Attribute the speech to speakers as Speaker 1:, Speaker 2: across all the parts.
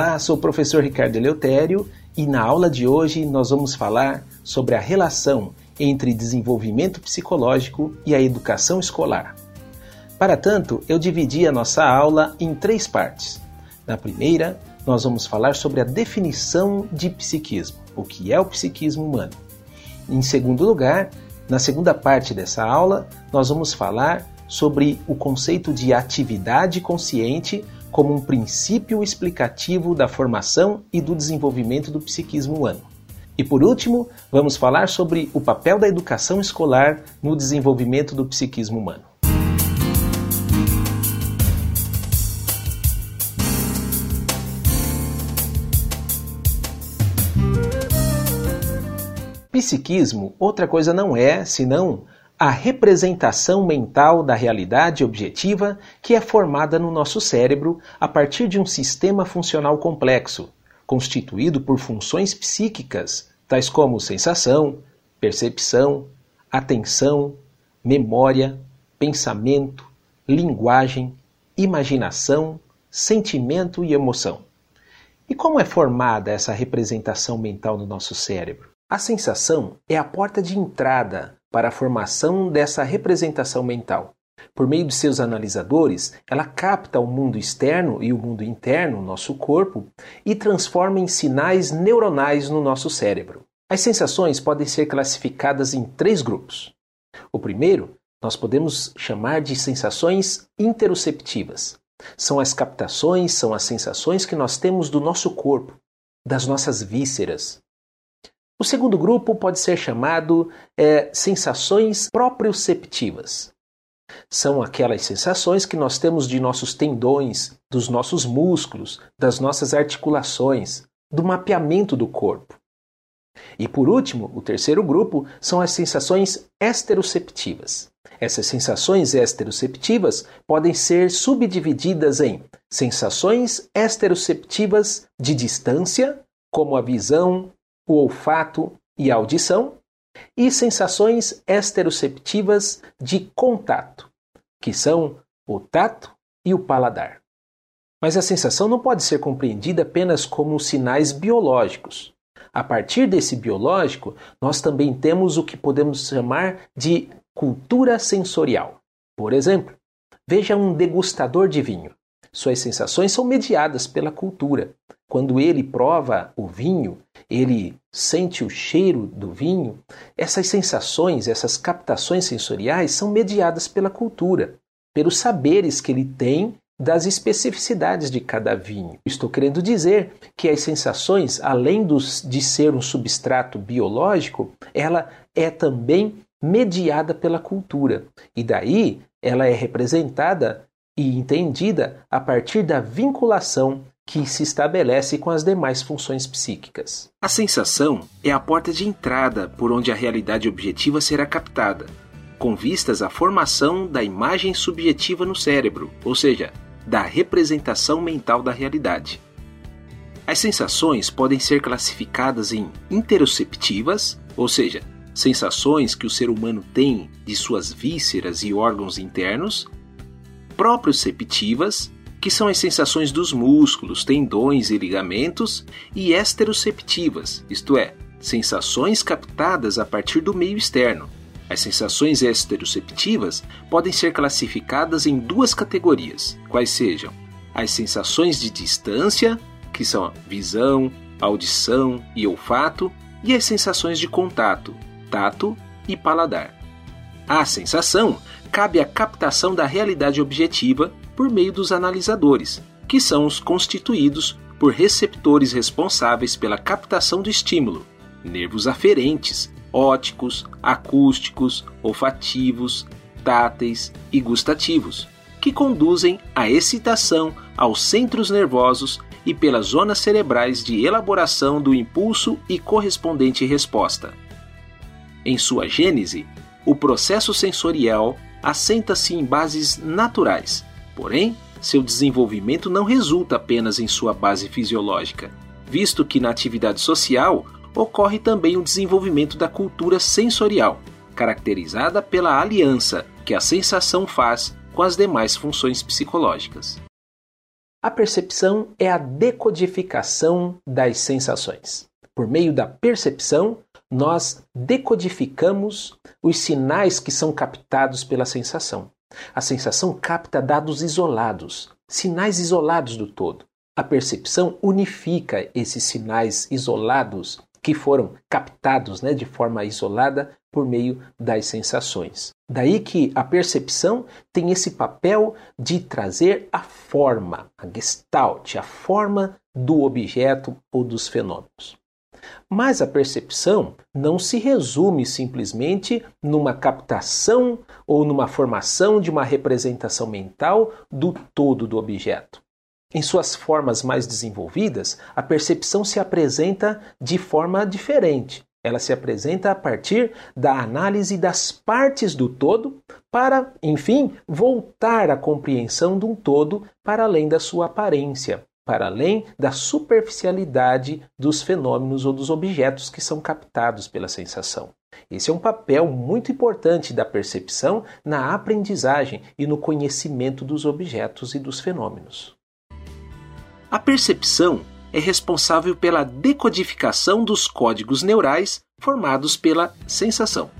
Speaker 1: Olá, sou o professor Ricardo Eleutério e na aula de hoje nós vamos falar sobre a relação entre desenvolvimento psicológico e a educação escolar. Para tanto, eu dividi a nossa aula em três partes. Na primeira, nós vamos falar sobre a definição de psiquismo, o que é o psiquismo humano. Em segundo lugar, na segunda parte dessa aula, nós vamos falar sobre o conceito de atividade consciente como um princípio explicativo da formação e do desenvolvimento do psiquismo humano. E por último, vamos falar sobre o papel da educação escolar no desenvolvimento do psiquismo humano. Psiquismo outra coisa não é senão a representação mental da realidade objetiva que é formada no nosso cérebro a partir de um sistema funcional complexo, constituído por funções psíquicas, tais como sensação, percepção, atenção, memória, pensamento, linguagem, imaginação, sentimento e emoção. E como é formada essa representação mental no nosso cérebro? A sensação é a porta de entrada para a formação dessa representação mental. Por meio de seus analisadores, ela capta o mundo externo e o mundo interno, nosso corpo, e transforma em sinais neuronais no nosso cérebro. As sensações podem ser classificadas em três grupos. O primeiro, nós podemos chamar de sensações interoceptivas. São as captações, são as sensações que nós temos do nosso corpo, das nossas vísceras, o segundo grupo pode ser chamado é, sensações proprioceptivas. São aquelas sensações que nós temos de nossos tendões, dos nossos músculos, das nossas articulações, do mapeamento do corpo. E por último, o terceiro grupo são as sensações esteroceptivas. Essas sensações esteroceptivas podem ser subdivididas em sensações esteroceptivas de distância, como a visão, o olfato e audição, e sensações esteroceptivas de contato, que são o tato e o paladar. Mas a sensação não pode ser compreendida apenas como sinais biológicos. A partir desse biológico, nós também temos o que podemos chamar de cultura sensorial. Por exemplo, veja um degustador de vinho. Suas sensações são mediadas pela cultura. Quando ele prova o vinho, ele sente o cheiro do vinho, essas sensações, essas captações sensoriais são mediadas pela cultura, pelos saberes que ele tem das especificidades de cada vinho. Estou querendo dizer que as sensações, além dos, de ser um substrato biológico, ela é também mediada pela cultura. E daí ela é representada e entendida a partir da vinculação que se estabelece com as demais funções psíquicas. A sensação é a porta de entrada por onde a realidade objetiva será captada, com vistas à formação da imagem subjetiva no cérebro, ou seja, da representação mental da realidade. As sensações podem ser classificadas em interoceptivas, ou seja, sensações que o ser humano tem de suas vísceras e órgãos internos, proprioceptivas, que são as sensações dos músculos, tendões e ligamentos, e esteroceptivas, isto é, sensações captadas a partir do meio externo. As sensações esteroceptivas podem ser classificadas em duas categorias, quais sejam as sensações de distância, que são visão, audição e olfato, e as sensações de contato, tato e paladar. A sensação cabe a captação da realidade objetiva por meio dos analisadores, que são os constituídos por receptores responsáveis pela captação do estímulo, nervos aferentes, ópticos, acústicos, olfativos, táteis e gustativos, que conduzem a excitação aos centros nervosos e pelas zonas cerebrais de elaboração do impulso e correspondente resposta. Em sua gênese, o processo sensorial assenta-se em bases naturais, porém, seu desenvolvimento não resulta apenas em sua base fisiológica, visto que na atividade social ocorre também o desenvolvimento da cultura sensorial, caracterizada pela aliança que a sensação faz com as demais funções psicológicas. A percepção é a decodificação das sensações. Por meio da percepção, nós decodificamos os sinais que são captados pela sensação. A sensação capta dados isolados, sinais isolados do todo. A percepção unifica esses sinais isolados que foram captados né, de forma isolada por meio das sensações. Daí que a percepção tem esse papel de trazer a forma, a gestalt, a forma do objeto ou dos fenômenos. Mas a percepção não se resume simplesmente numa captação ou numa formação de uma representação mental do todo do objeto. Em suas formas mais desenvolvidas, a percepção se apresenta de forma diferente. Ela se apresenta a partir da análise das partes do todo para, enfim, voltar à compreensão de um todo para além da sua aparência, para além da superficialidade dos fenômenos ou dos objetos que são captados pela sensação. Esse é um papel muito importante da percepção na aprendizagem e no conhecimento dos objetos e dos fenômenos. A percepção é responsável pela decodificação dos códigos neurais formados pela sensação.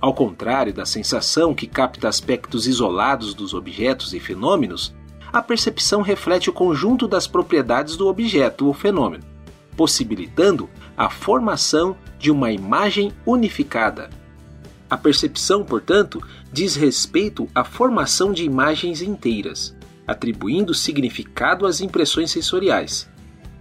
Speaker 1: Ao contrário da sensação que capta aspectos isolados dos objetos e fenômenos, a percepção reflete o conjunto das propriedades do objeto ou fenômeno, possibilitando a formação de uma imagem unificada. A percepção, portanto, diz respeito à formação de imagens inteiras atribuindo significado às impressões sensoriais.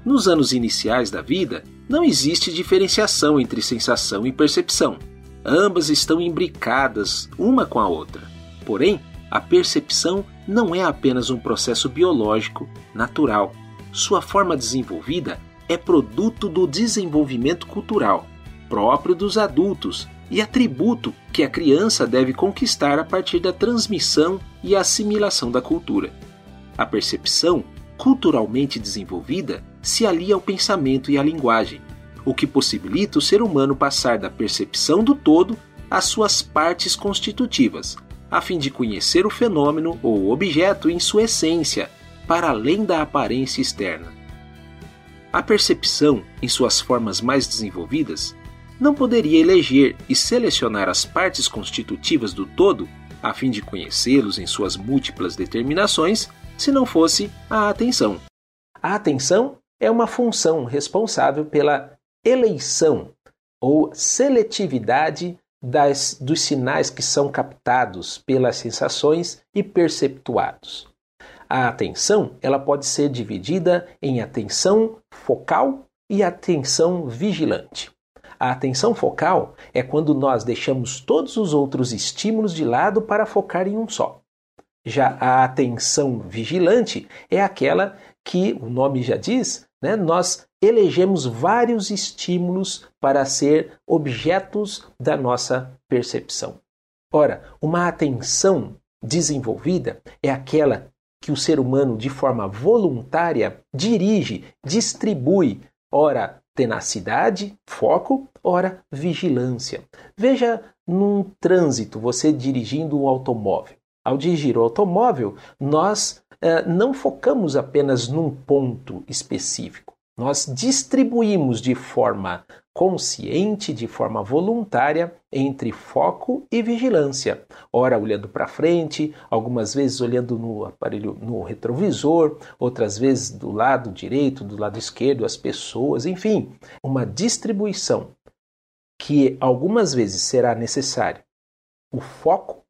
Speaker 1: Nos anos iniciais da vida, não existe diferenciação entre sensação e percepção. Ambas estão imbricadas uma com a outra. Porém, a percepção não é apenas um processo biológico, natural. Sua forma desenvolvida é produto do desenvolvimento cultural, próprio dos adultos e atributo que a criança deve conquistar a partir da transmissão e assimilação da cultura. A percepção, culturalmente desenvolvida, se alia ao pensamento e à linguagem, o que possibilita o ser humano passar da percepção do todo às suas partes constitutivas, a fim de conhecer o fenômeno ou objeto em sua essência, para além da aparência externa. A percepção, em suas formas mais desenvolvidas, não poderia eleger e selecionar as partes constitutivas do todo a fim de conhecê-los em suas múltiplas determinações se não fosse a atenção. A atenção é uma função responsável pela eleição ou seletividade das, dos sinais que são captados pelas sensações e perceptuados. A atenção ela pode ser dividida em atenção focal e atenção vigilante. A atenção focal é quando nós deixamos todos os outros estímulos de lado para focar em um só. Já a atenção vigilante é aquela que, o nome já diz, né, nós elegemos vários estímulos para ser objetos da nossa percepção. Ora, uma atenção desenvolvida é aquela que o ser humano, de forma voluntária, dirige, distribui, ora tenacidade, foco, ora vigilância. Veja num trânsito, você dirigindo um automóvel. Ao dirigir o automóvel, nós eh, não focamos apenas num ponto específico. Nós distribuímos de forma consciente, de forma voluntária, entre foco e vigilância. Ora olhando para frente, algumas vezes olhando no aparelho, no retrovisor, outras vezes do lado direito, do lado esquerdo, as pessoas, enfim, uma distribuição que algumas vezes será necessário o foco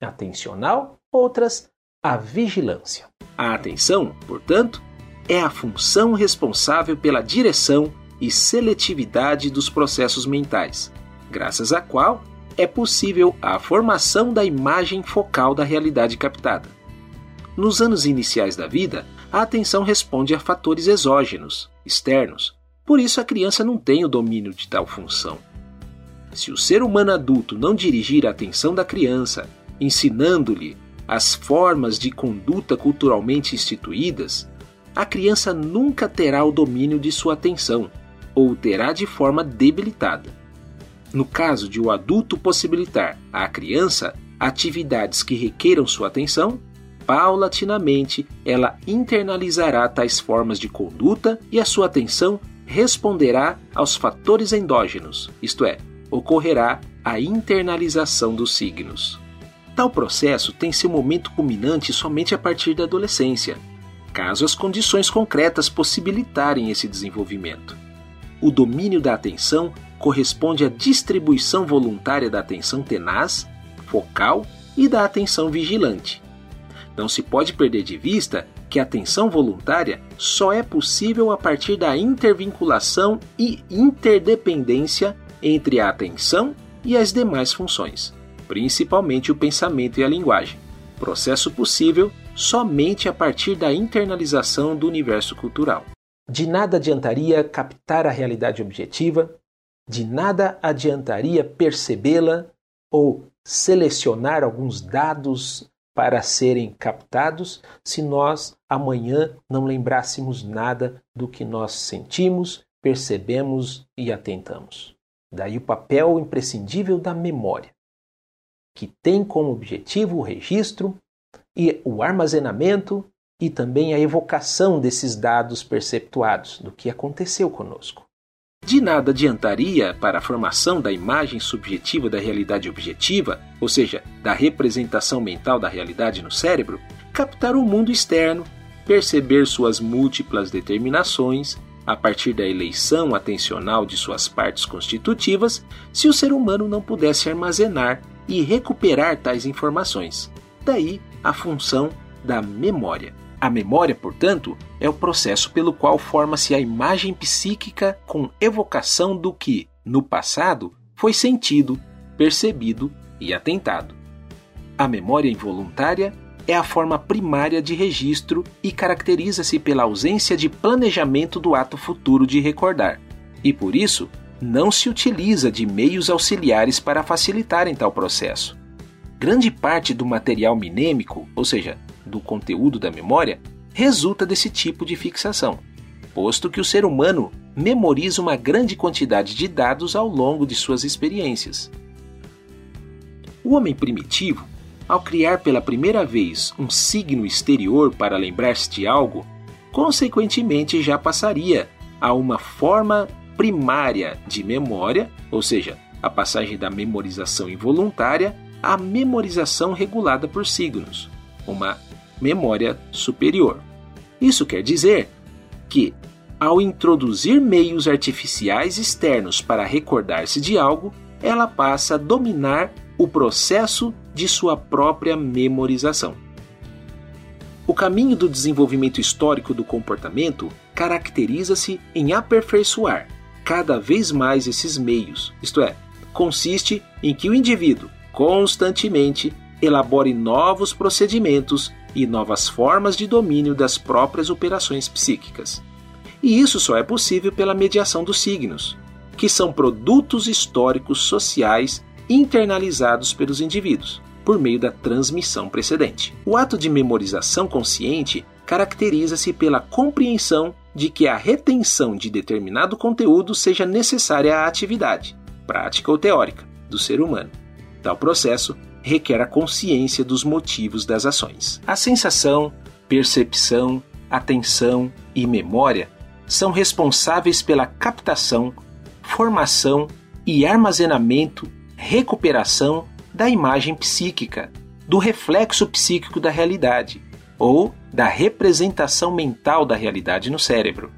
Speaker 1: atencional, outras a vigilância. A atenção, portanto, é a função responsável pela direção e seletividade dos processos mentais, graças à qual é possível a formação da imagem focal da realidade captada. Nos anos iniciais da vida, a atenção responde a fatores exógenos, externos, por isso a criança não tem o domínio de tal função. Se o ser humano adulto não dirigir a atenção da criança ensinando-lhe as formas de conduta culturalmente instituídas, a criança nunca terá o domínio de sua atenção, ou terá de forma debilitada. No caso de o adulto possibilitar à criança atividades que requeram sua atenção, paulatinamente ela internalizará tais formas de conduta e a sua atenção responderá aos fatores endógenos, isto é, ocorrerá a internalização dos signos. Tal processo tem seu momento culminante somente a partir da adolescência, caso as condições concretas possibilitarem esse desenvolvimento. O domínio da atenção corresponde à distribuição voluntária da atenção tenaz, focal e da atenção vigilante. Não se pode perder de vista que a atenção voluntária só é possível a partir da intervinculação e interdependência entre a atenção e as demais funções, principalmente o pensamento e a linguagem. Processo possível somente a partir da internalização do universo cultural. De nada adiantaria captar a realidade objetiva, de nada adiantaria percebê-la ou selecionar alguns dados para serem captados se nós amanhã não lembrássemos nada do que nós sentimos, percebemos e atentamos. Daí o papel imprescindível da memória, que tem como objetivo o registro e o armazenamento e também a evocação desses dados perceptuados do que aconteceu conosco. De nada adiantaria para a formação da imagem subjetiva da realidade objetiva, ou seja, da representação mental da realidade no cérebro, captar o mundo externo, perceber suas múltiplas determinações, a partir da eleição atencional de suas partes constitutivas, se o ser humano não pudesse armazenar e recuperar tais informações. Daí a função da memória. A memória, portanto, é o processo pelo qual forma-se a imagem psíquica com evocação do que, no passado, foi sentido, percebido e atentado. A memória involuntária é a forma primária de registro e caracteriza-se pela ausência de planejamento do ato futuro de recordar, e por isso não se utiliza de meios auxiliares para facilitarem tal processo. Grande parte do material minêmico, ou seja, do conteúdo da memória resulta desse tipo de fixação, posto que o ser humano memoriza uma grande quantidade de dados ao longo de suas experiências. O homem primitivo, ao criar pela primeira vez um signo exterior para lembrar-se de algo, consequentemente já passaria a uma forma primária de memória, ou seja, a passagem da memorização involuntária à memorização regulada por signos, uma memória superior. Isso quer dizer que, ao introduzir meios artificiais externos para recordar-se de algo, ela passa a dominar o processo de sua própria memorização. O caminho do desenvolvimento histórico do comportamento caracteriza-se em aperfeiçoar cada vez mais esses meios, isto é, consiste em que o indivíduo constantemente elabore novos procedimentos e novas formas de domínio das próprias operações psíquicas. E isso só é possível pela mediação dos signos, que são produtos históricos sociais internalizados pelos indivíduos, por meio da transmissão precedente. O ato de memorização consciente caracteriza-se pela compreensão de que a retenção de determinado conteúdo seja necessária à atividade, prática ou teórica, do ser humano. Tal processo requer a consciência dos motivos das ações. A sensação, percepção, atenção e memória são responsáveis pela captação, formação e armazenamento, recuperação da imagem psíquica, do reflexo psíquico da realidade ou da representação mental da realidade no cérebro.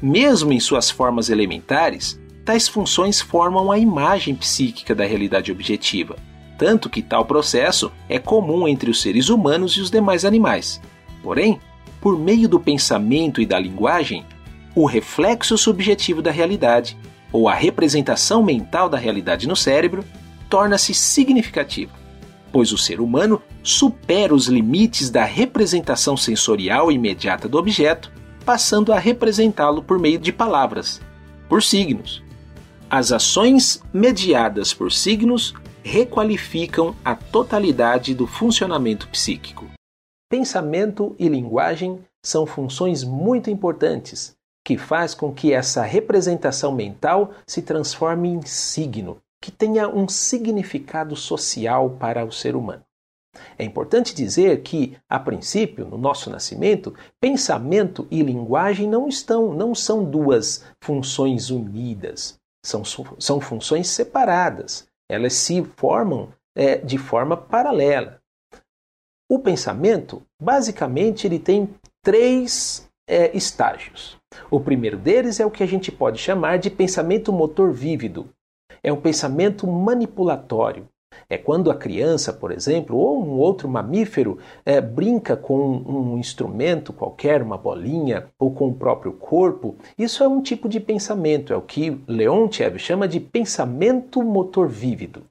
Speaker 1: Mesmo em suas formas elementares, tais funções formam a imagem psíquica da realidade objetiva tanto que tal processo é comum entre os seres humanos e os demais animais. Porém, por meio do pensamento e da linguagem, o reflexo subjetivo da realidade, ou a representação mental da realidade no cérebro, torna-se significativo, pois o ser humano supera os limites da representação sensorial imediata do objeto, passando a representá-lo por meio de palavras, por signos. As ações mediadas por signos requalificam a totalidade do funcionamento psíquico. Pensamento e linguagem são funções muito importantes que faz com que essa representação mental se transforme em signo, que tenha um significado social para o ser humano. É importante dizer que, a princípio, no nosso nascimento, pensamento e linguagem não estão, não são duas funções unidas, são, são funções separadas. Elas se formam é, de forma paralela. O pensamento, basicamente, ele tem três é, estágios. O primeiro deles é o que a gente pode chamar de pensamento motor vívido. É um pensamento manipulatório. É quando a criança, por exemplo, ou um outro mamífero é, brinca com um instrumento qualquer, uma bolinha, ou com o próprio corpo. Isso é um tipo de pensamento, é o que Leontiev chama de pensamento motor vívido.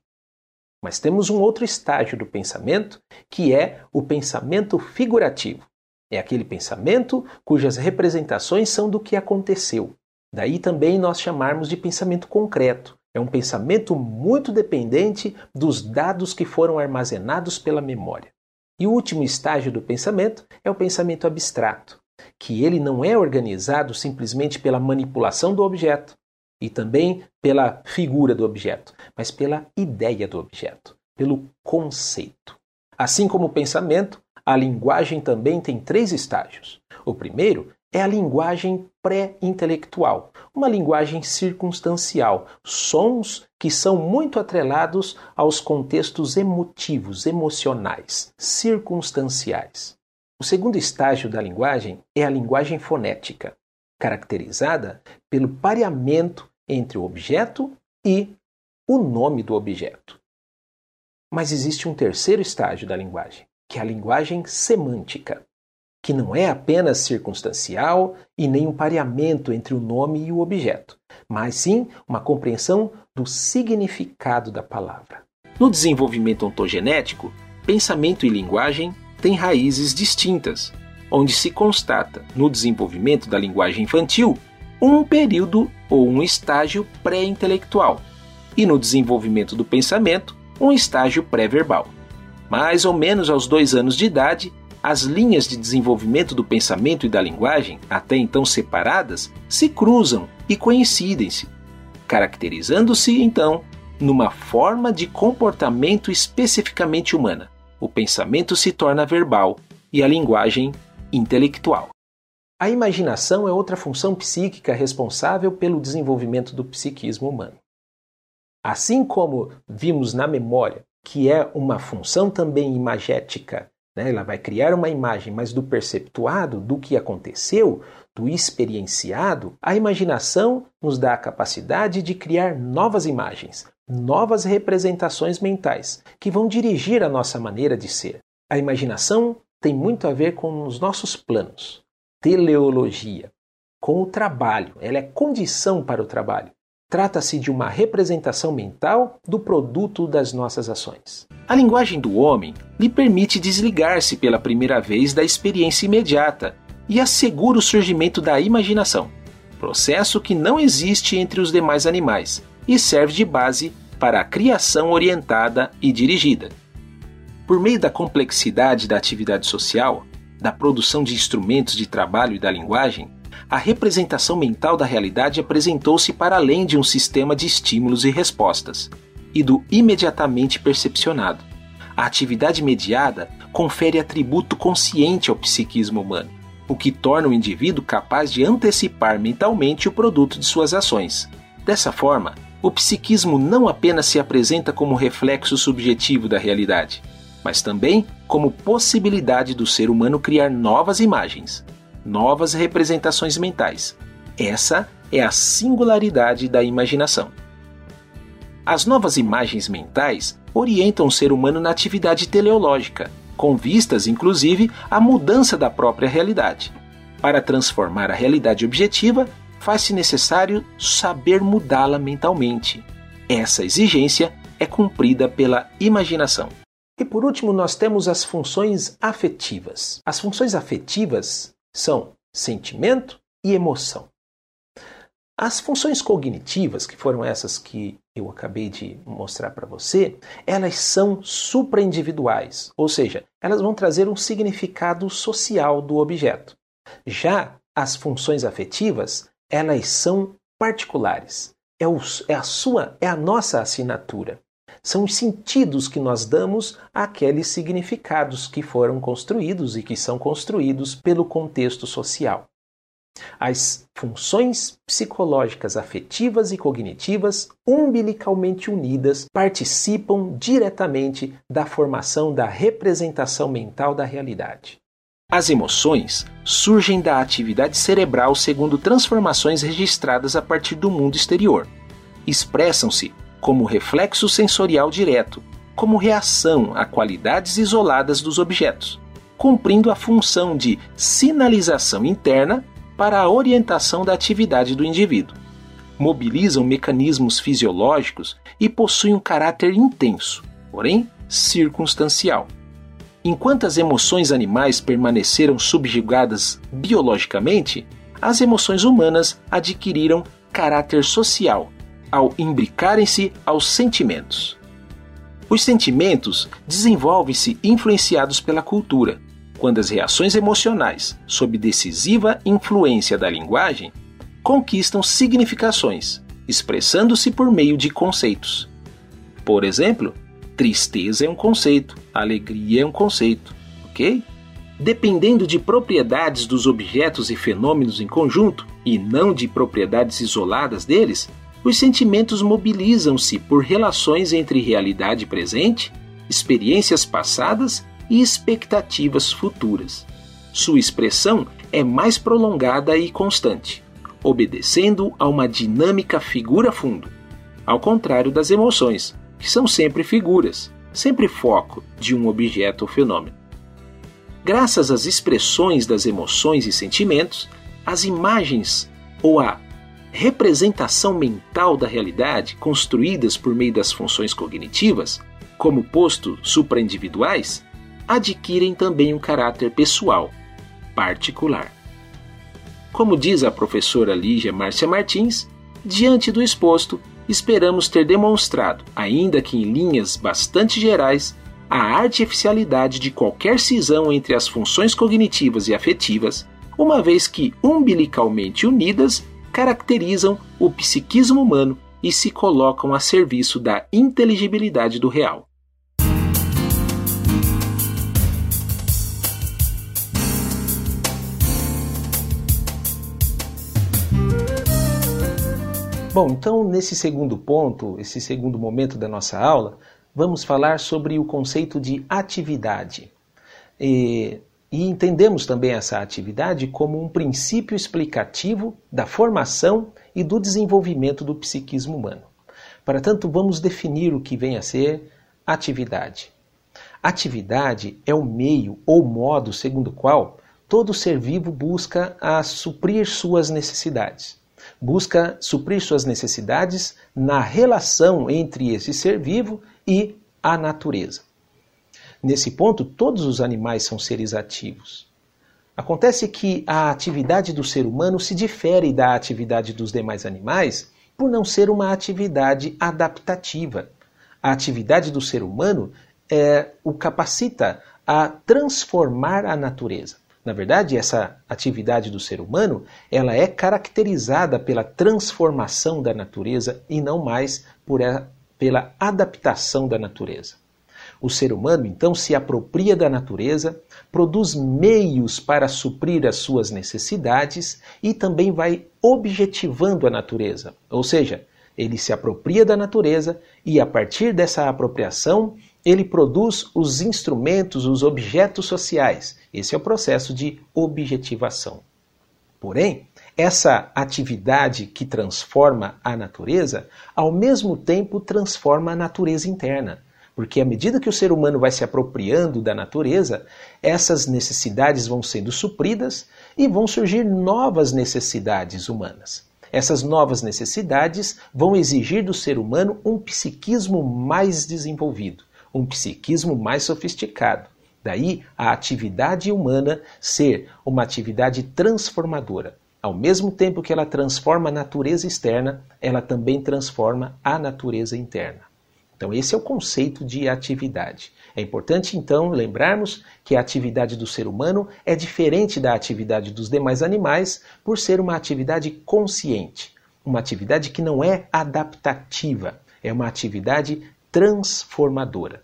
Speaker 1: Mas temos um outro estágio do pensamento, que é o pensamento figurativo. É aquele pensamento cujas representações são do que aconteceu. Daí também nós chamarmos de pensamento concreto. É um pensamento muito dependente dos dados que foram armazenados pela memória. E o último estágio do pensamento é o pensamento abstrato, que ele não é organizado simplesmente pela manipulação do objeto e também pela figura do objeto, mas pela ideia do objeto, pelo conceito. Assim como o pensamento, a linguagem também tem três estágios. O primeiro é a linguagem pré-intelectual, uma linguagem circunstancial, sons que são muito atrelados aos contextos emotivos, emocionais, circunstanciais. O segundo estágio da linguagem é a linguagem fonética, caracterizada pelo pareamento entre o objeto e o nome do objeto. Mas existe um terceiro estágio da linguagem, que é a linguagem semântica que não é apenas circunstancial e nem um pareamento entre o nome e o objeto, mas sim uma compreensão do significado da palavra. No desenvolvimento ontogenético, pensamento e linguagem têm raízes distintas, onde se constata, no desenvolvimento da linguagem infantil, um período ou um estágio pré-intelectual, e no desenvolvimento do pensamento, um estágio pré-verbal. Mais ou menos aos dois anos de idade, as linhas de desenvolvimento do pensamento e da linguagem, até então separadas, se cruzam e coincidem-se, caracterizando-se então numa forma de comportamento especificamente humana. O pensamento se torna verbal e a linguagem intelectual. A imaginação é outra função psíquica responsável pelo desenvolvimento do psiquismo humano. Assim como vimos na memória, que é uma função também imagética né? Ela vai criar uma imagem, mas do perceptuado, do que aconteceu, do experienciado, a imaginação nos dá a capacidade de criar novas imagens, novas representações mentais, que vão dirigir a nossa maneira de ser. A imaginação tem muito a ver com os nossos planos, teleologia, com o trabalho, ela é condição para o trabalho. Trata-se de uma representação mental do produto das nossas ações. A linguagem do homem lhe permite desligar-se pela primeira vez da experiência imediata e assegura o surgimento da imaginação, processo que não existe entre os demais animais e serve de base para a criação orientada e dirigida. Por meio da complexidade da atividade social, da produção de instrumentos de trabalho e da linguagem, a representação mental da realidade apresentou-se para além de um sistema de estímulos e respostas, e do imediatamente percepcionado. A atividade mediada confere atributo consciente ao psiquismo humano, o que torna o indivíduo capaz de antecipar mentalmente o produto de suas ações. Dessa forma, o psiquismo não apenas se apresenta como reflexo subjetivo da realidade, mas também como possibilidade do ser humano criar novas imagens, novas representações mentais. Essa é a singularidade da imaginação. As novas imagens mentais orientam o ser humano na atividade teleológica, com vistas, inclusive, à mudança da própria realidade. Para transformar a realidade objetiva, faz-se necessário saber mudá-la mentalmente. Essa exigência é cumprida pela imaginação. E por último, nós temos as funções afetivas. As funções afetivas são sentimento e emoção. As funções cognitivas, que foram essas que eu acabei de mostrar para você, elas são supraindividuais, ou seja, elas vão trazer um significado social do objeto. Já as funções afetivas, elas são particulares. É, o, é a sua, é a nossa assinatura. São os sentidos que nós damos àqueles significados que foram construídos e que são construídos pelo contexto social. As funções psicológicas afetivas e cognitivas, umbilicalmente unidas, participam diretamente da formação da representação mental da realidade. As emoções surgem da atividade cerebral segundo transformações registradas a partir do mundo exterior. Expressam-se como reflexo sensorial direto, como reação a qualidades isoladas dos objetos, cumprindo a função de sinalização interna para a orientação da atividade do indivíduo. Mobilizam mecanismos fisiológicos e possuem um caráter intenso, porém circunstancial. Enquanto as emoções animais permaneceram subjugadas biologicamente, as emoções humanas adquiriram caráter social ao imbricarem-se aos sentimentos. Os sentimentos desenvolvem-se influenciados pela cultura, quando as reações emocionais, sob decisiva influência da linguagem, conquistam significações, expressando-se por meio de conceitos. Por exemplo, tristeza é um conceito, alegria é um conceito, ok? Dependendo de propriedades dos objetos e fenômenos em conjunto, e não de propriedades isoladas deles, os sentimentos mobilizam-se por relações entre realidade presente, experiências passadas e expectativas futuras. Sua expressão é mais prolongada e constante, obedecendo a uma dinâmica figura-fundo, ao contrário das emoções, que são sempre figuras, sempre foco de um objeto ou fenômeno. Graças às expressões das emoções e sentimentos, as imagens ou a representação mental da realidade construídas por meio das funções cognitivas, como posto supraindividuais, adquirem também um caráter pessoal, particular. Como diz a professora Lígia Márcia Martins, diante do exposto, esperamos ter demonstrado, ainda que em linhas bastante gerais, a artificialidade de qualquer cisão entre as funções cognitivas e afetivas, uma vez que umbilicalmente unidas caracterizam o psiquismo humano e se colocam a serviço da inteligibilidade do real. Bom, então nesse segundo ponto, esse segundo momento da nossa aula, vamos falar sobre o conceito de atividade. E, e entendemos também essa atividade como um princípio explicativo da formação e do desenvolvimento do psiquismo humano. Para tanto, vamos definir o que vem a ser atividade. Atividade é o meio ou modo segundo o qual todo ser vivo busca a suprir suas necessidades busca suprir suas necessidades na relação entre esse ser vivo e a natureza. Nesse ponto, todos os animais são seres ativos. Acontece que a atividade do ser humano se difere da atividade dos demais animais por não ser uma atividade adaptativa. A atividade do ser humano é, o capacita a transformar a natureza. Na verdade, essa atividade do ser humano, ela é caracterizada pela transformação da natureza e não mais por a, pela adaptação da natureza. O ser humano, então, se apropria da natureza, produz meios para suprir as suas necessidades e também vai objetivando a natureza. Ou seja, ele se apropria da natureza e, a partir dessa apropriação, ele produz os instrumentos, os objetos sociais. Esse é o processo de objetivação. Porém, essa atividade que transforma a natureza, ao mesmo tempo transforma a natureza interna. Porque à medida que o ser humano vai se apropriando da natureza, essas necessidades vão sendo supridas e vão surgir novas necessidades humanas. Essas novas necessidades vão exigir do ser humano um psiquismo mais desenvolvido um psiquismo mais sofisticado. Daí a atividade humana ser uma atividade transformadora. Ao mesmo tempo que ela transforma a natureza externa, ela também transforma a natureza interna. Então, esse é o conceito de atividade. É importante, então, lembrarmos que a atividade do ser humano é diferente da atividade dos demais animais por ser uma atividade consciente, uma atividade que não é adaptativa, é uma atividade transformadora.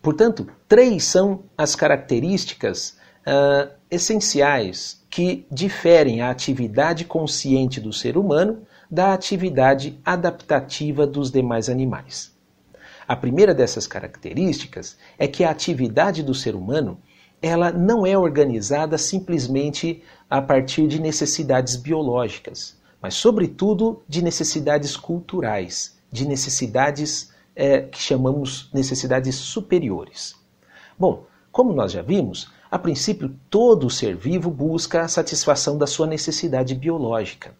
Speaker 1: Portanto, três são as características uh, essenciais que diferem a atividade consciente do ser humano da atividade adaptativa dos demais animais. A primeira dessas características é que a atividade do ser humano ela não é organizada simplesmente a partir de necessidades biológicas, mas, sobretudo, de necessidades culturais, de necessidades é, que chamamos necessidades superiores. Bom, como nós já vimos, a princípio todo ser vivo busca a satisfação da sua necessidade biológica.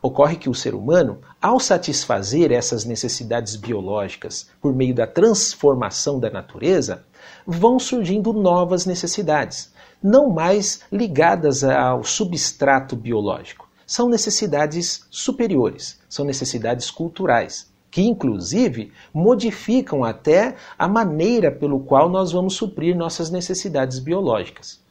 Speaker 1: Ocorre que o ser humano, ao satisfazer essas necessidades biológicas por meio da transformação da natureza, vão surgindo novas necessidades, não mais ligadas ao substrato biológico. São necessidades superiores, são necessidades culturais que inclusive modificam até a maneira pelo qual nós vamos suprir nossas necessidades biológicas.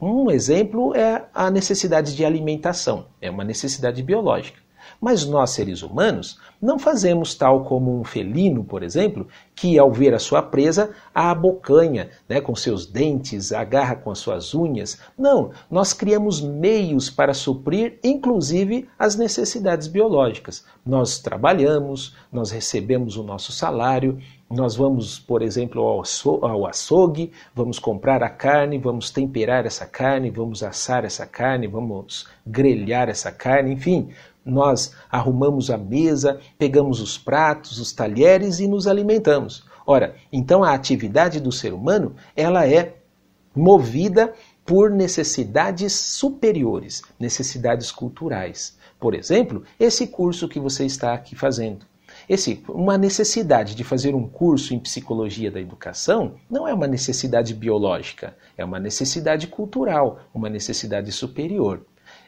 Speaker 1: Um exemplo é a necessidade de alimentação, é uma necessidade biológica. Mas nós, seres humanos, não fazemos tal como um felino, por exemplo, que ao ver a sua presa a abocanha né, com seus dentes, agarra com as suas unhas. Não, nós criamos meios para suprir, inclusive, as necessidades biológicas. Nós trabalhamos, nós recebemos o nosso salário, nós vamos, por exemplo, ao açougue, vamos comprar a carne, vamos temperar essa carne, vamos assar essa carne, vamos grelhar essa carne, enfim, nós arrumamos a mesa, pegamos os pratos, os talheres e nos alimentamos. Ora, então a atividade do ser humano, ela é movida por necessidades superiores, necessidades culturais. Por exemplo, esse curso que você está aqui fazendo. Esse, uma necessidade de fazer um curso em psicologia da educação não é uma necessidade biológica, é uma necessidade cultural, uma necessidade superior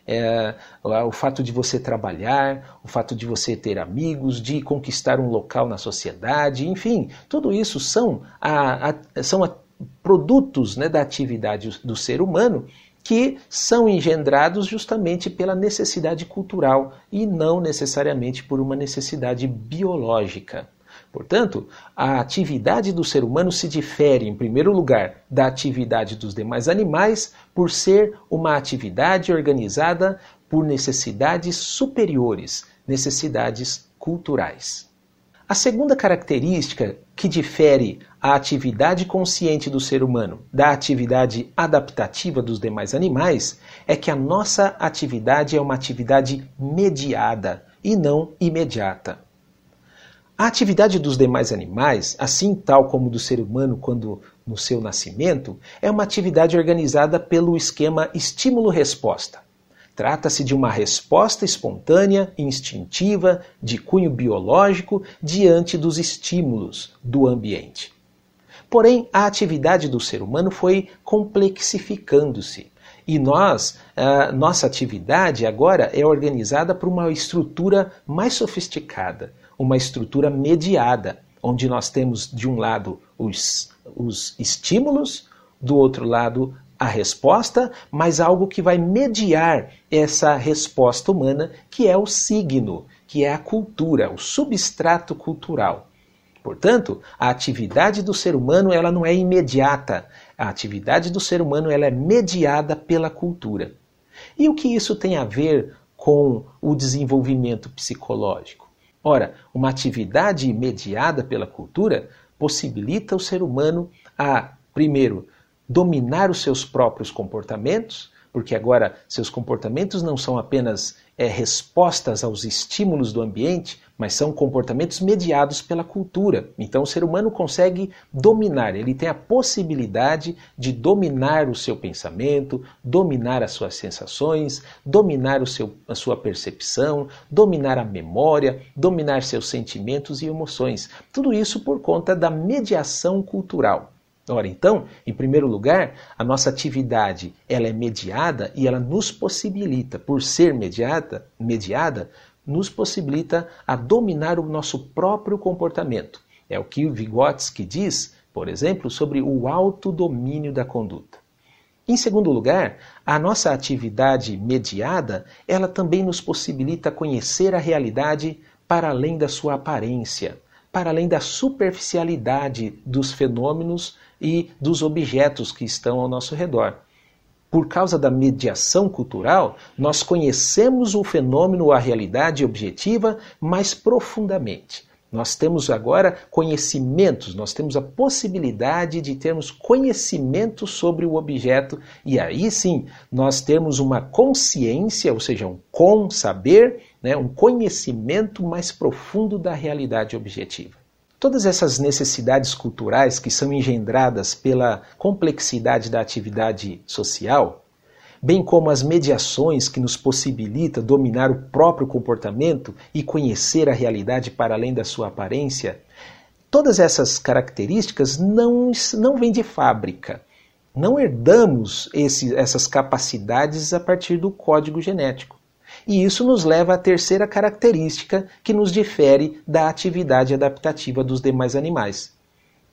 Speaker 1: é, o fato de você trabalhar, o fato de você ter amigos, de conquistar um local na sociedade, enfim, tudo isso são, a, a, são a, produtos né, da atividade do ser humano que são engendrados justamente pela necessidade cultural e não necessariamente por uma necessidade biológica. Portanto, a atividade do ser humano se difere, em primeiro lugar, da atividade dos demais animais por ser uma atividade organizada por necessidades superiores, necessidades culturais. A segunda característica que difere a atividade consciente do ser humano da atividade adaptativa dos demais animais é que a nossa atividade é uma atividade mediada e não imediata. A atividade dos demais animais, assim tal como do ser humano quando no seu nascimento, é uma atividade organizada pelo esquema estímulo-resposta. Trata-se de uma resposta espontânea, instintiva, de cunho biológico diante dos estímulos do ambiente. Porém, a atividade do ser humano foi complexificando-se. E nós, nossa atividade agora é organizada por uma estrutura mais sofisticada, uma estrutura mediada, onde nós temos de um lado os, os estímulos, do outro lado a resposta, mas algo que vai mediar essa resposta humana, que é o signo, que é a cultura, o substrato cultural. Portanto, a atividade do ser humano ela não é imediata. A atividade do ser humano ela é mediada pela cultura. E o que isso tem a ver com o desenvolvimento psicológico? Ora, uma atividade mediada pela cultura possibilita o ser humano a, primeiro, dominar os seus próprios comportamentos, porque agora seus comportamentos não são apenas é, respostas aos estímulos do ambiente, mas são comportamentos mediados pela cultura. Então o ser humano consegue dominar, ele tem a possibilidade de dominar o seu pensamento, dominar as suas sensações, dominar o seu, a sua percepção, dominar a memória, dominar seus sentimentos e emoções. Tudo isso por conta da mediação cultural. Ora, então, em primeiro lugar, a nossa atividade ela é mediada e ela nos possibilita, por ser mediada, mediada, nos possibilita a dominar o nosso próprio comportamento. É o que Vygotsky diz, por exemplo, sobre o autodomínio da conduta. Em segundo lugar, a nossa atividade mediada, ela também nos possibilita conhecer a realidade para além da sua aparência, para além da superficialidade dos fenômenos e dos objetos que estão ao nosso redor. Por causa da mediação cultural, nós conhecemos o fenômeno a realidade objetiva mais profundamente. Nós temos agora conhecimentos, nós temos a possibilidade de termos conhecimento sobre o objeto e aí sim nós temos uma consciência, ou seja, um com saber, né, um conhecimento mais profundo da realidade objetiva. Todas essas necessidades culturais que são engendradas pela complexidade da atividade social, bem como as mediações que nos possibilita dominar o próprio comportamento e conhecer a realidade para além da sua aparência, todas essas características não, não vêm de fábrica. Não herdamos esse, essas capacidades a partir do código genético. E isso nos leva à terceira característica que nos difere da atividade adaptativa dos demais animais.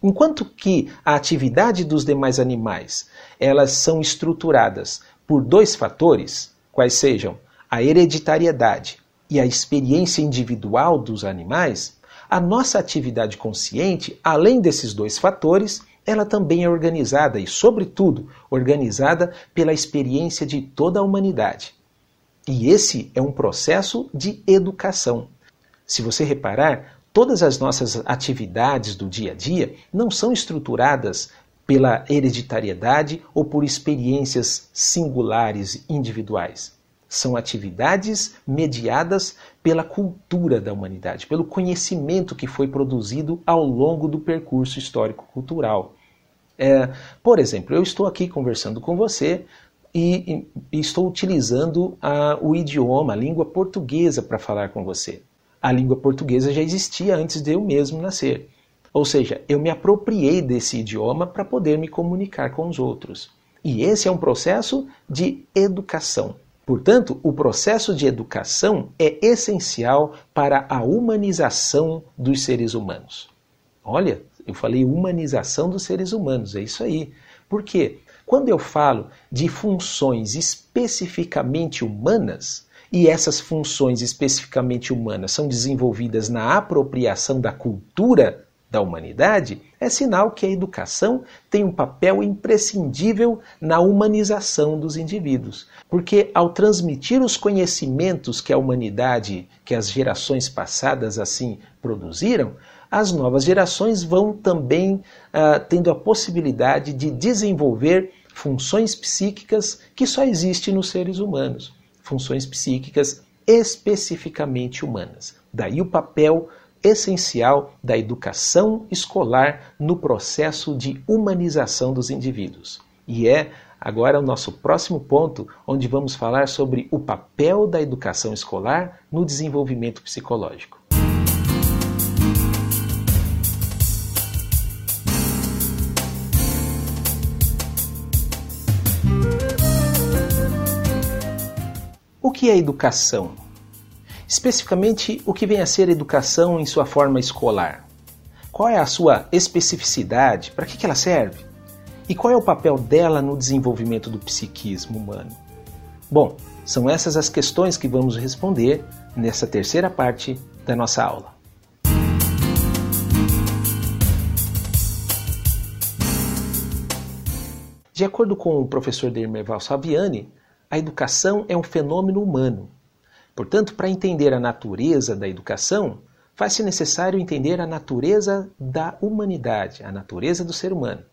Speaker 1: Enquanto que a atividade dos demais animais, elas são estruturadas por dois fatores, quais sejam a hereditariedade e a experiência individual dos animais, a nossa atividade consciente, além desses dois fatores, ela também é organizada e, sobretudo, organizada pela experiência de toda a humanidade. E esse é um processo de educação. Se você reparar, todas as nossas atividades do dia a dia não são estruturadas pela hereditariedade ou por experiências singulares individuais. São atividades mediadas pela cultura da humanidade, pelo conhecimento que foi produzido ao longo do percurso histórico-cultural. É, por exemplo, eu estou aqui conversando com você e, e estou utilizando a, o idioma, a língua portuguesa para falar com você. A língua portuguesa já existia antes de eu mesmo nascer. Ou seja, eu me apropriei desse idioma para poder me comunicar com os outros. E esse é um processo de educação. Portanto, o processo de educação é essencial para a humanização dos seres humanos. Olha, eu falei humanização dos seres humanos, é isso aí. Por quê? Quando eu falo de funções especificamente humanas, e essas funções especificamente humanas são desenvolvidas na apropriação da cultura da humanidade, é sinal que a educação tem um papel imprescindível na humanização dos indivíduos. Porque ao transmitir os conhecimentos que a humanidade, que as gerações passadas assim produziram, as novas gerações vão também uh, tendo a possibilidade de desenvolver funções psíquicas que só existem nos seres humanos, funções psíquicas especificamente humanas. Daí o papel essencial da educação escolar no processo de humanização dos indivíduos. E é agora o nosso próximo ponto, onde vamos falar sobre o papel da educação escolar no desenvolvimento psicológico. Que é educação? Especificamente, o que vem a ser educação em sua forma escolar? Qual é a sua especificidade? Para que ela serve? E qual é o papel dela no desenvolvimento do psiquismo humano? Bom, são essas as questões que vamos responder nessa terceira parte da nossa aula. De acordo com o professor Dermerval Saviani, a educação é um fenômeno humano. Portanto, para entender a natureza da educação, faz-se necessário entender a natureza da humanidade, a natureza do ser humano.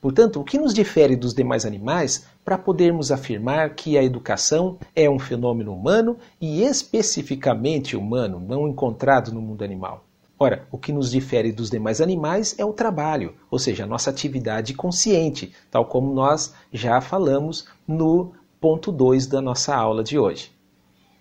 Speaker 1: Portanto, o que nos difere dos demais animais para podermos afirmar que a educação é um fenômeno humano e especificamente humano, não encontrado no mundo animal? Ora, o que nos difere dos demais animais é o trabalho, ou seja, a nossa atividade consciente, tal como nós já falamos no ponto 2 da nossa aula de hoje.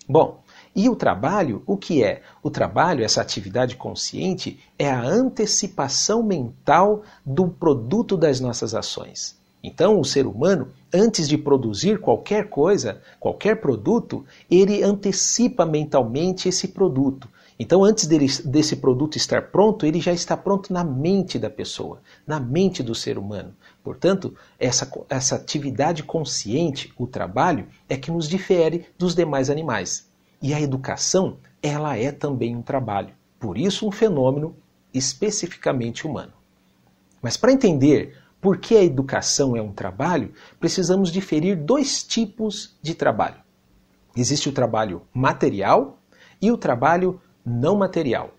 Speaker 1: Bom, e o trabalho, o que é? O trabalho, essa atividade consciente, é a antecipação mental do produto das nossas ações. Então, o ser humano, antes de produzir qualquer coisa, qualquer produto, ele antecipa mentalmente esse produto. Então, antes dele, desse produto estar pronto, ele já está pronto na mente da pessoa, na mente do ser humano. Portanto, essa, essa atividade consciente, o trabalho, é que nos difere dos demais animais. E a educação, ela é também um trabalho. Por isso, um fenômeno especificamente humano. Mas para entender por que a educação é um trabalho, precisamos diferir dois tipos de trabalho. Existe o trabalho material e o trabalho não material.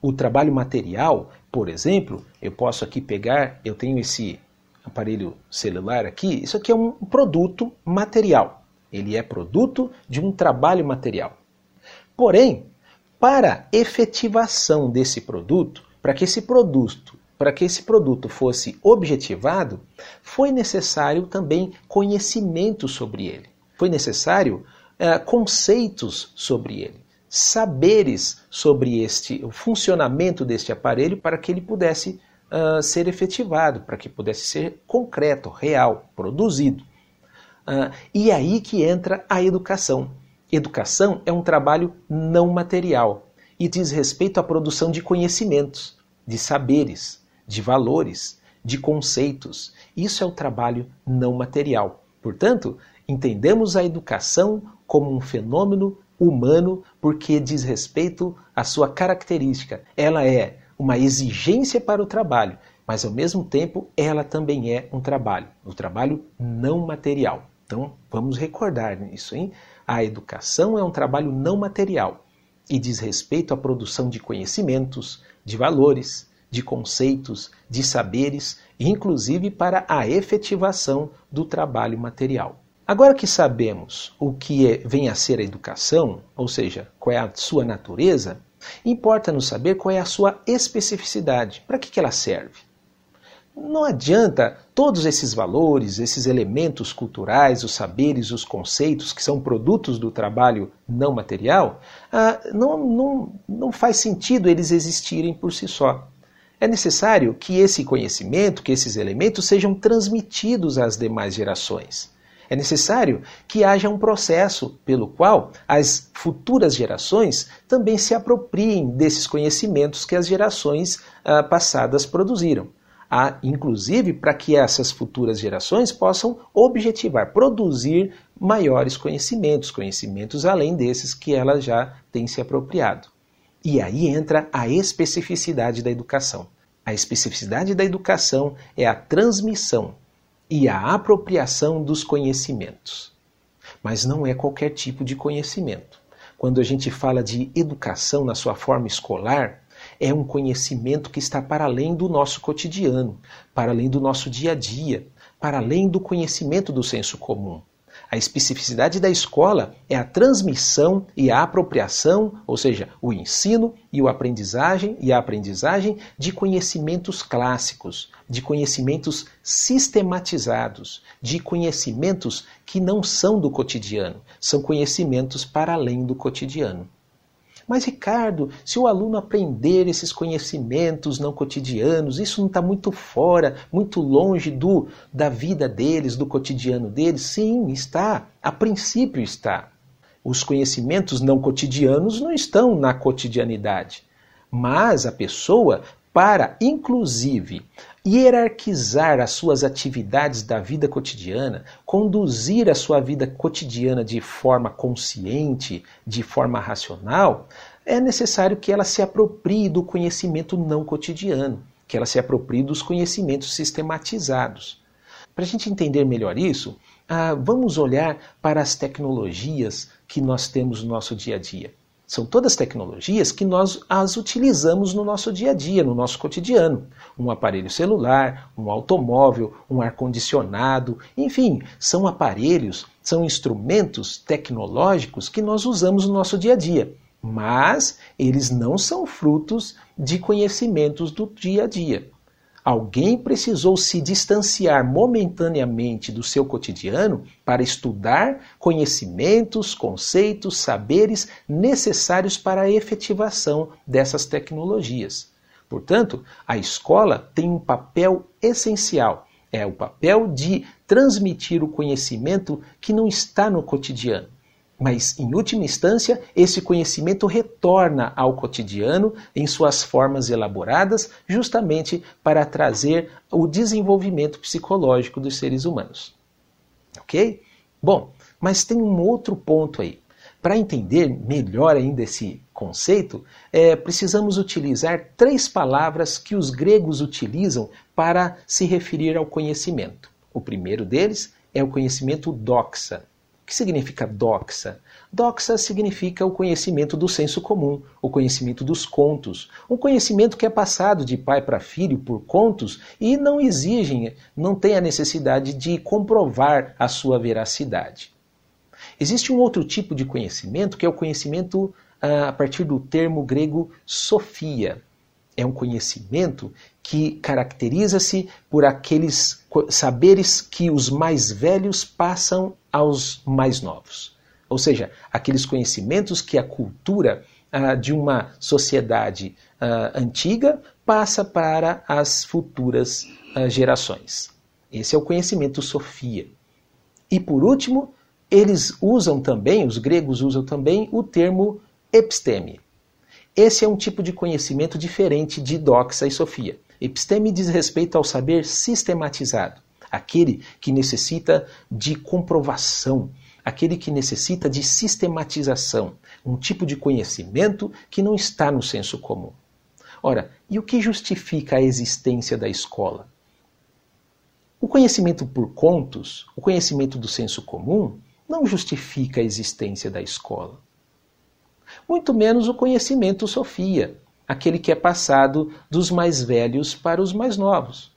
Speaker 1: O trabalho material, por exemplo, eu posso aqui pegar, eu tenho esse aparelho celular aqui, isso aqui é um produto material. Ele é produto de um trabalho material. Porém, para efetivação desse produto, para que esse produto, para que esse produto fosse objetivado, foi necessário também conhecimento sobre ele. Foi necessário uh, conceitos sobre ele, saberes sobre este o funcionamento deste aparelho para que ele pudesse uh, ser efetivado, para que pudesse ser concreto, real, produzido. Uh, e aí que entra a educação. Educação é um trabalho não material e diz respeito à produção de conhecimentos, de saberes, de valores, de conceitos. Isso é o trabalho não material. Portanto, entendemos a educação como um fenômeno humano porque diz respeito à sua característica. Ela é uma exigência para o trabalho, mas ao mesmo tempo ela também é um trabalho, um trabalho não material. Então vamos recordar nisso, hein? A educação é um trabalho não material e diz respeito à produção de conhecimentos, de valores, de conceitos, de saberes, inclusive para a efetivação do trabalho material. Agora que sabemos o que é, vem a ser a educação, ou seja, qual é a sua natureza, Importa-nos saber qual é a sua especificidade, para que, que ela serve. Não adianta todos esses valores, esses elementos culturais, os saberes, os conceitos que são produtos do trabalho não material, ah, não, não, não faz sentido eles existirem por si só. É necessário que esse conhecimento, que esses elementos sejam transmitidos às demais gerações. É necessário que haja um processo pelo qual as futuras gerações também se apropriem desses conhecimentos que as gerações ah, passadas produziram. Há, inclusive, para que essas futuras gerações possam objetivar, produzir maiores conhecimentos, conhecimentos além desses que elas já têm se apropriado. E aí entra a especificidade da educação. A especificidade da educação é a transmissão e a apropriação dos conhecimentos. Mas não é qualquer tipo de conhecimento. Quando a gente fala de educação na sua forma escolar, é um conhecimento que está para além do nosso cotidiano, para além do nosso dia a dia, para além do conhecimento do senso comum. A especificidade da escola é a transmissão e a apropriação, ou seja, o ensino e o aprendizagem e a aprendizagem de conhecimentos clássicos, de conhecimentos sistematizados, de conhecimentos que não são do cotidiano, são conhecimentos para além do cotidiano. Mas, Ricardo, se o aluno aprender esses conhecimentos não cotidianos, isso não está muito fora, muito longe do da vida deles, do cotidiano deles? Sim, está. A princípio está. Os conhecimentos não cotidianos não estão na cotidianidade. Mas a pessoa, para inclusive hierarquizar as suas atividades da vida cotidiana, conduzir a sua vida cotidiana de forma consciente, de forma racional, é necessário que ela se aproprie do conhecimento não cotidiano, que ela se aproprie dos conhecimentos sistematizados. Para a gente entender melhor isso, ah, vamos olhar para as tecnologias que nós temos no nosso dia a dia. São todas tecnologias que nós as utilizamos no nosso dia a dia, no nosso cotidiano. Um aparelho celular, um automóvel, um ar-condicionado, enfim, são aparelhos, são instrumentos tecnológicos que nós usamos no nosso dia a dia. Mas eles não são frutos de conhecimentos do dia a dia. Alguém precisou se distanciar momentaneamente do seu cotidiano para estudar conhecimentos, conceitos, saberes necessários para a efetivação dessas tecnologias. Portanto, a escola tem um papel essencial. É o papel de transmitir o conhecimento que não está no cotidiano. Mas, em última instância, esse conhecimento retorna ao cotidiano em suas formas elaboradas, justamente para trazer o desenvolvimento psicológico dos seres humanos. Ok? Bom, mas tem um outro ponto aí. Para entender melhor ainda esse conceito, é, precisamos utilizar três palavras que os gregos utilizam para se referir ao conhecimento. O primeiro deles é o conhecimento doxa. O que significa doxa? Doxa significa o conhecimento do senso comum, o conhecimento dos contos, um conhecimento que é passado de pai para filho por contos e não exigem, não tem a necessidade de comprovar a sua veracidade. Existe um outro tipo de conhecimento que é o conhecimento ah, a partir do termo grego sofia. É um conhecimento que caracteriza-se por aqueles saberes que os mais velhos passam aos mais novos. Ou seja, aqueles conhecimentos que a cultura ah, de uma sociedade ah, antiga passa para as futuras ah, gerações. Esse é o conhecimento Sofia. E por último, eles usam também, os gregos usam também o termo episteme. Esse é um tipo de conhecimento diferente de doxa e sofia. Episteme diz respeito ao saber sistematizado, aquele que necessita de comprovação, aquele que necessita de sistematização, um tipo de conhecimento que não está no senso comum. Ora, e o que justifica a existência da escola? O conhecimento por contos, o conhecimento do senso comum, não justifica a existência da escola. Muito menos o conhecimento Sofia, aquele que é passado dos mais velhos para os mais novos.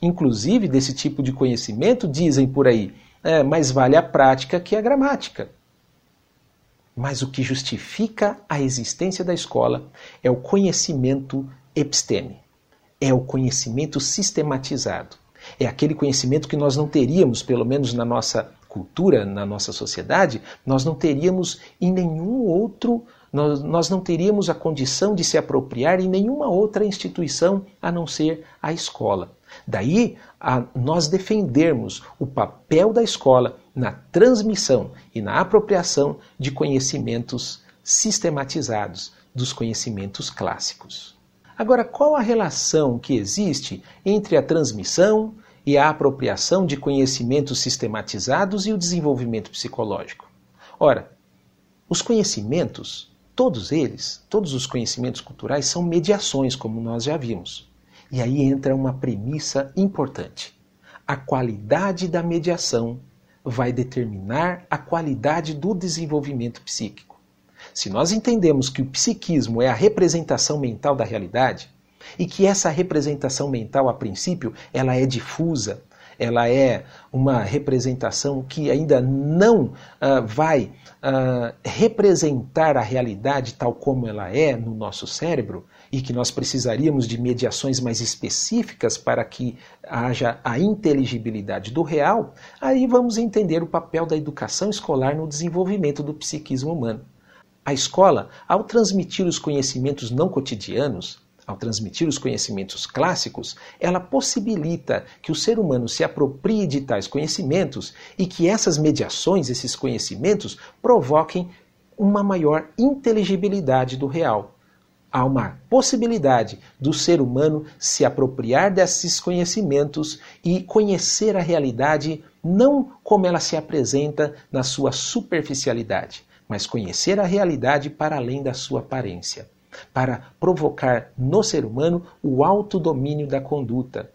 Speaker 1: Inclusive, desse tipo de conhecimento, dizem por aí, é, mais vale a prática que a gramática. Mas o que justifica a existência da escola é o conhecimento episteme, é o conhecimento sistematizado. É aquele conhecimento que nós não teríamos, pelo menos na nossa cultura, na nossa sociedade, nós não teríamos em nenhum outro nós, nós não teríamos a condição de se apropriar em nenhuma outra instituição a não ser a escola. Daí a nós defendermos o papel da escola na transmissão e na apropriação de conhecimentos sistematizados, dos conhecimentos clássicos. Agora, qual a relação que existe entre a transmissão e a apropriação de conhecimentos sistematizados e o desenvolvimento psicológico? Ora, os conhecimentos Todos eles, todos os conhecimentos culturais são mediações, como nós já vimos. E aí entra uma premissa importante. A qualidade da mediação vai determinar a qualidade do desenvolvimento psíquico. Se nós entendemos que o psiquismo é a representação mental da realidade, e que essa representação mental, a princípio, ela é difusa, ela é uma representação que ainda não uh, vai uh, representar a realidade tal como ela é no nosso cérebro e que nós precisaríamos de mediações mais específicas para que haja a inteligibilidade do real, aí vamos entender o papel da educação escolar no desenvolvimento do psiquismo humano. A escola, ao transmitir os conhecimentos não cotidianos, ao transmitir os conhecimentos clássicos, ela possibilita que o ser humano se aproprie de tais conhecimentos e que essas mediações, esses conhecimentos, provoquem uma maior inteligibilidade do real. Há uma possibilidade do ser humano se apropriar desses conhecimentos e conhecer a realidade não como ela se apresenta na sua superficialidade, mas conhecer a realidade para além da sua aparência para provocar no ser humano o autodomínio da conduta,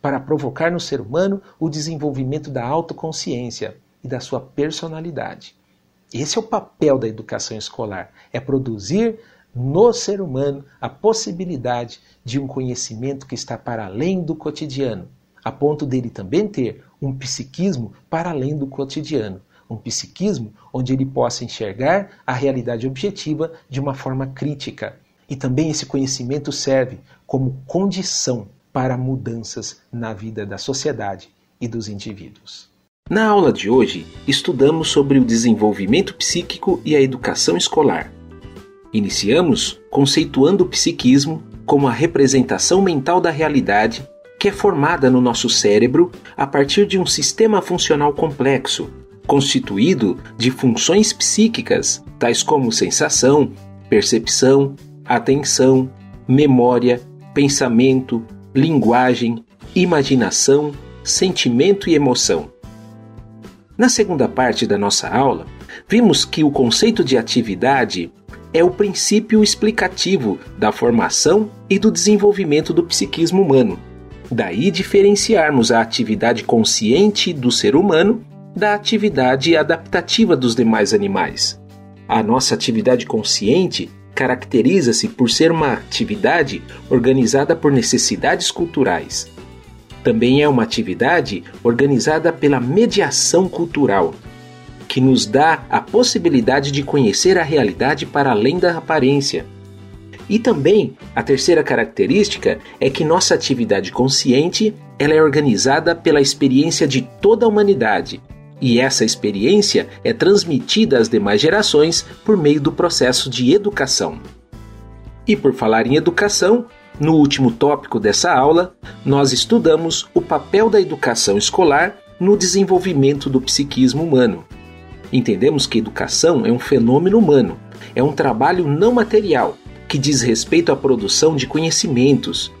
Speaker 1: para provocar no ser humano o desenvolvimento da autoconsciência e da sua personalidade. Esse é o papel da educação escolar, é produzir no ser humano a possibilidade de um conhecimento que está para além do cotidiano, a ponto dele também ter um psiquismo para além do cotidiano, um psiquismo onde ele possa enxergar a realidade objetiva de uma forma crítica. E também esse conhecimento serve como condição para mudanças na vida da sociedade e dos indivíduos. Na aula de hoje, estudamos sobre o desenvolvimento psíquico e a educação escolar. Iniciamos conceituando o psiquismo como a representação mental da realidade que é formada no nosso cérebro a partir de um sistema funcional complexo, constituído de funções psíquicas, tais como sensação, percepção, atenção, memória, pensamento, linguagem, imaginação, sentimento e emoção. Na segunda parte da nossa aula, vimos que o conceito de atividade é o princípio explicativo da formação e do desenvolvimento do psiquismo humano. Daí diferenciarmos a atividade consciente do ser humano da atividade adaptativa dos demais animais. A nossa atividade consciente caracteriza-se por ser uma atividade organizada por necessidades culturais. Também é uma atividade organizada pela mediação cultural, que nos dá a possibilidade de conhecer a realidade para além da aparência. E também a terceira característica é que nossa atividade consciente ela é organizada pela experiência de toda a humanidade, e essa experiência é transmitida às demais gerações por meio do processo de educação. E por falar em educação, no último tópico dessa aula, nós estudamos o papel da educação escolar no desenvolvimento do psiquismo humano. Entendemos que educação é um fenômeno humano, é um trabalho não material que diz respeito à produção de conhecimentos.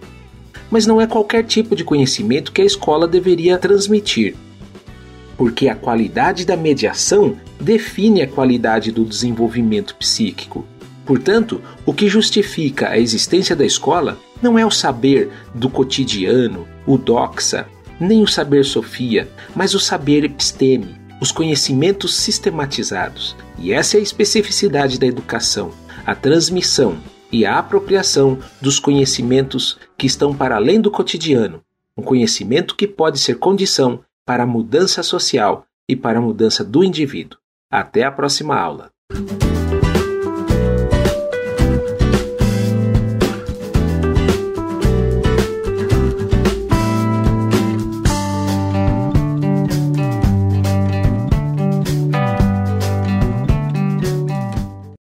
Speaker 1: Mas não é qualquer tipo de conhecimento que a escola deveria transmitir porque a qualidade da mediação define a qualidade do desenvolvimento psíquico. Portanto, o que justifica a existência da escola não é o saber do cotidiano, o doxa, nem o saber sofia, mas o saber episteme, os conhecimentos sistematizados. E essa é a especificidade da educação, a transmissão e a apropriação dos conhecimentos que estão para além do cotidiano, um conhecimento que pode ser condição para a mudança social e para a mudança do indivíduo. Até a próxima aula.